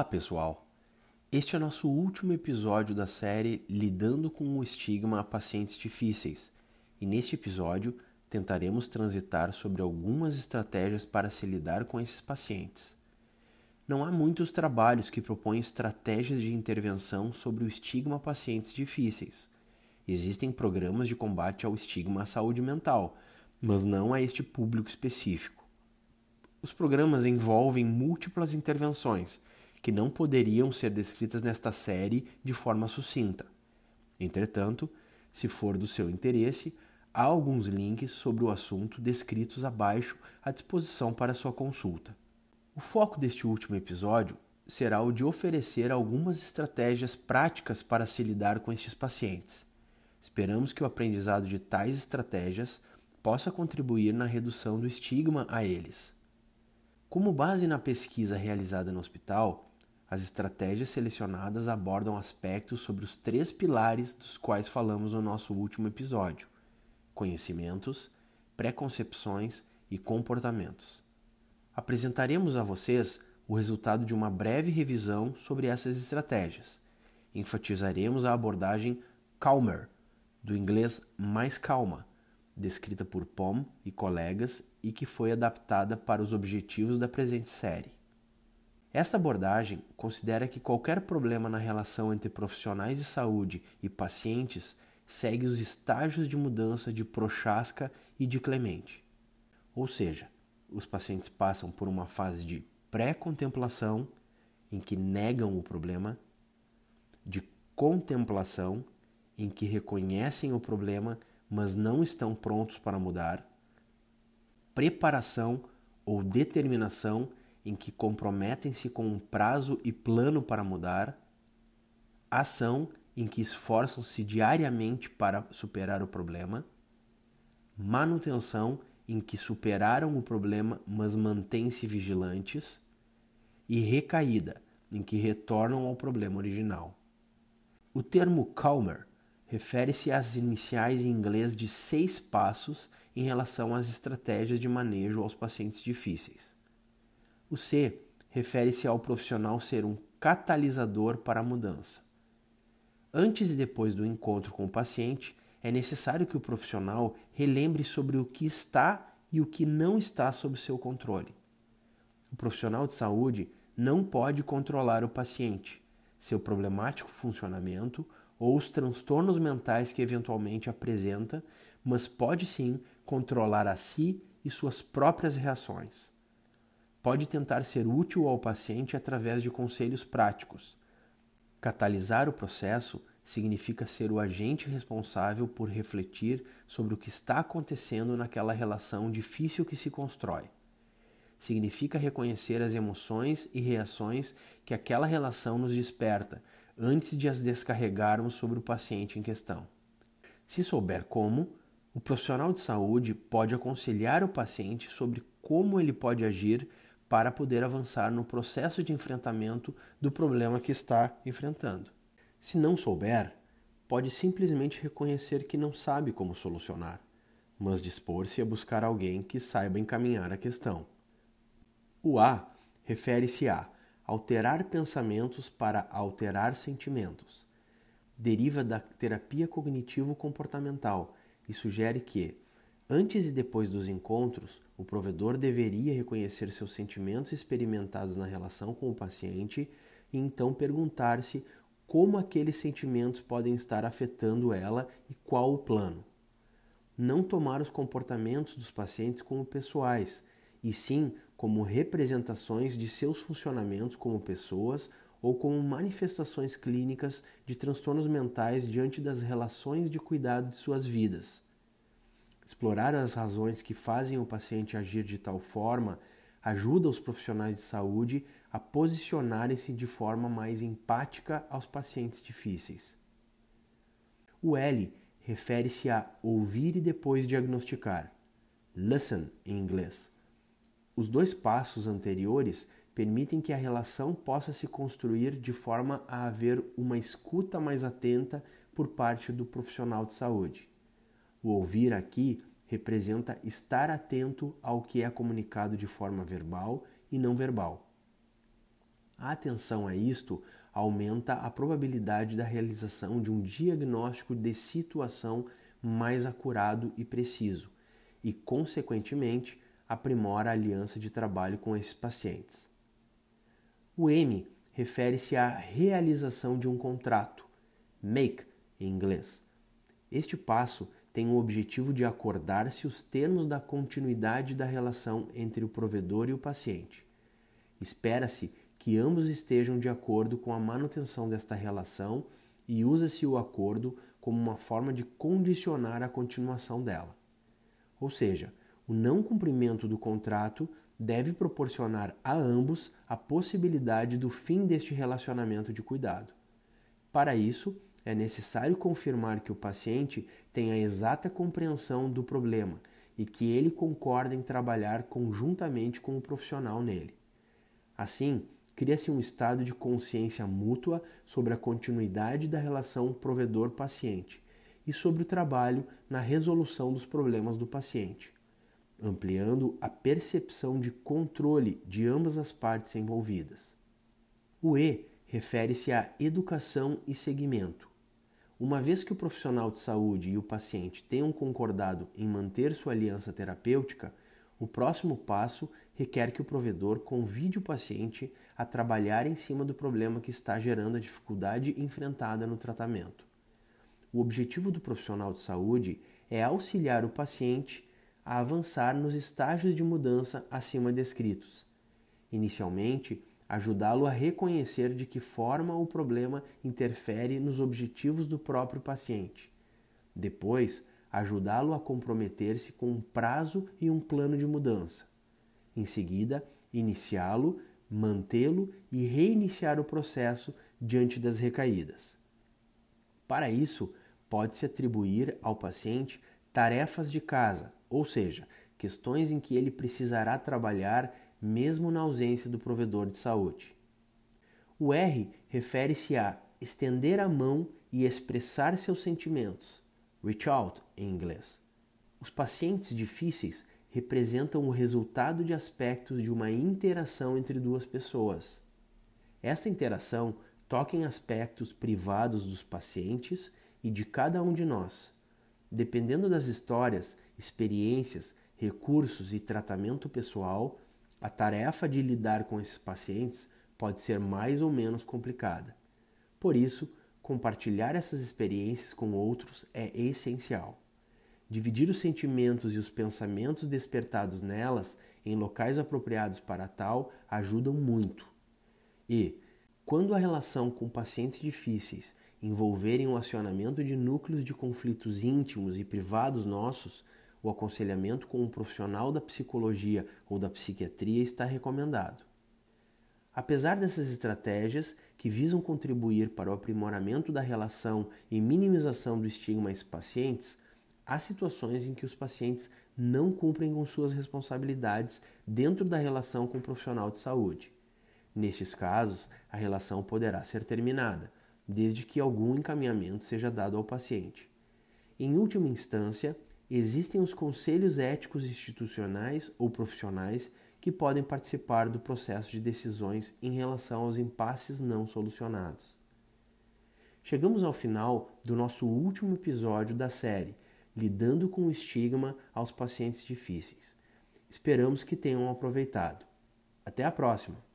Olá, pessoal! Este é nosso último episódio da série Lidando com o Estigma a Pacientes Difíceis, e neste episódio tentaremos transitar sobre algumas estratégias para se lidar com esses pacientes. Não há muitos trabalhos que propõem estratégias de intervenção sobre o estigma a pacientes difíceis. Existem programas de combate ao estigma à saúde mental, mas não a este público específico. Os programas envolvem múltiplas intervenções que não poderiam ser descritas nesta série de forma sucinta. Entretanto, se for do seu interesse, há alguns links sobre o assunto descritos abaixo à disposição para sua consulta. O foco deste último episódio será o de oferecer algumas estratégias práticas para se lidar com estes pacientes. Esperamos que o aprendizado de tais estratégias possa contribuir na redução do estigma a eles. Como base na pesquisa realizada no hospital, as estratégias selecionadas abordam aspectos sobre os três pilares dos quais falamos no nosso último episódio: conhecimentos, preconcepções e comportamentos. Apresentaremos a vocês o resultado de uma breve revisão sobre essas estratégias. Enfatizaremos a abordagem calmer, do inglês mais calma, descrita por Pom e colegas e que foi adaptada para os objetivos da presente série. Esta abordagem considera que qualquer problema na relação entre profissionais de saúde e pacientes segue os estágios de mudança de Prochaska e de Clemente. Ou seja, os pacientes passam por uma fase de pré-contemplação, em que negam o problema, de contemplação, em que reconhecem o problema, mas não estão prontos para mudar, preparação ou determinação em que comprometem-se com um prazo e plano para mudar, ação em que esforçam-se diariamente para superar o problema, manutenção em que superaram o problema mas mantêm-se vigilantes, e recaída em que retornam ao problema original. O termo Calmer refere-se às iniciais em inglês de seis passos em relação às estratégias de manejo aos pacientes difíceis. O C refere-se ao profissional ser um catalisador para a mudança. Antes e depois do encontro com o paciente, é necessário que o profissional relembre sobre o que está e o que não está sob seu controle. O profissional de saúde não pode controlar o paciente, seu problemático funcionamento ou os transtornos mentais que eventualmente apresenta, mas pode sim controlar a si e suas próprias reações pode tentar ser útil ao paciente através de conselhos práticos. Catalisar o processo significa ser o agente responsável por refletir sobre o que está acontecendo naquela relação difícil que se constrói. Significa reconhecer as emoções e reações que aquela relação nos desperta antes de as descarregarmos sobre o paciente em questão. Se souber como, o profissional de saúde pode aconselhar o paciente sobre como ele pode agir para poder avançar no processo de enfrentamento do problema que está enfrentando. Se não souber, pode simplesmente reconhecer que não sabe como solucionar, mas dispor-se a buscar alguém que saiba encaminhar a questão. O A refere-se a alterar pensamentos para alterar sentimentos. Deriva da terapia cognitivo-comportamental e sugere que Antes e depois dos encontros, o provedor deveria reconhecer seus sentimentos experimentados na relação com o paciente e então perguntar-se como aqueles sentimentos podem estar afetando ela e qual o plano. Não tomar os comportamentos dos pacientes como pessoais, e sim como representações de seus funcionamentos como pessoas ou como manifestações clínicas de transtornos mentais diante das relações de cuidado de suas vidas. Explorar as razões que fazem o paciente agir de tal forma ajuda os profissionais de saúde a posicionarem-se de forma mais empática aos pacientes difíceis. O L refere-se a ouvir e depois diagnosticar. Listen em inglês. Os dois passos anteriores permitem que a relação possa se construir de forma a haver uma escuta mais atenta por parte do profissional de saúde. O ouvir aqui representa estar atento ao que é comunicado de forma verbal e não verbal. A atenção a isto aumenta a probabilidade da realização de um diagnóstico de situação mais acurado e preciso e, consequentemente, aprimora a aliança de trabalho com esses pacientes. O M refere-se à realização de um contrato, make em inglês. Este passo tem o objetivo de acordar-se os termos da continuidade da relação entre o provedor e o paciente. Espera-se que ambos estejam de acordo com a manutenção desta relação e usa-se o acordo como uma forma de condicionar a continuação dela. Ou seja, o não cumprimento do contrato deve proporcionar a ambos a possibilidade do fim deste relacionamento de cuidado. Para isso, é necessário confirmar que o paciente tem a exata compreensão do problema e que ele concorda em trabalhar conjuntamente com o profissional nele. Assim, cria-se um estado de consciência mútua sobre a continuidade da relação provedor-paciente e sobre o trabalho na resolução dos problemas do paciente, ampliando a percepção de controle de ambas as partes envolvidas. O E refere-se à educação e seguimento. Uma vez que o profissional de saúde e o paciente tenham concordado em manter sua aliança terapêutica, o próximo passo requer que o provedor convide o paciente a trabalhar em cima do problema que está gerando a dificuldade enfrentada no tratamento. O objetivo do profissional de saúde é auxiliar o paciente a avançar nos estágios de mudança acima descritos. Inicialmente, ajudá-lo a reconhecer de que forma o problema interfere nos objetivos do próprio paciente. Depois, ajudá-lo a comprometer-se com um prazo e um plano de mudança. Em seguida, iniciá-lo mantê-lo e reiniciar o processo diante das recaídas. Para isso, pode-se atribuir ao paciente tarefas de casa, ou seja, questões em que ele precisará trabalhar mesmo na ausência do provedor de saúde. O R refere-se a estender a mão e expressar seus sentimentos, reach out em inglês. Os pacientes difíceis representam o resultado de aspectos de uma interação entre duas pessoas. Esta interação toca em aspectos privados dos pacientes e de cada um de nós. Dependendo das histórias, experiências, recursos e tratamento pessoal, a tarefa de lidar com esses pacientes pode ser mais ou menos complicada. Por isso, compartilhar essas experiências com outros é essencial. Dividir os sentimentos e os pensamentos despertados nelas em locais apropriados para tal ajudam muito. E, quando a relação com pacientes difíceis envolverem o acionamento de núcleos de conflitos íntimos e privados nossos, o aconselhamento com um profissional da psicologia ou da psiquiatria está recomendado. Apesar dessas estratégias, que visam contribuir para o aprimoramento da relação e minimização do estigma esses pacientes, há situações em que os pacientes não cumprem com suas responsabilidades dentro da relação com o profissional de saúde. Nestes casos, a relação poderá ser terminada, desde que algum encaminhamento seja dado ao paciente. Em última instância, existem os conselhos éticos institucionais ou profissionais que podem participar do processo de decisões em relação aos impasses não solucionados. Chegamos ao final do nosso último episódio da série lidando com o estigma aos pacientes difíceis. Esperamos que tenham aproveitado. Até a próxima!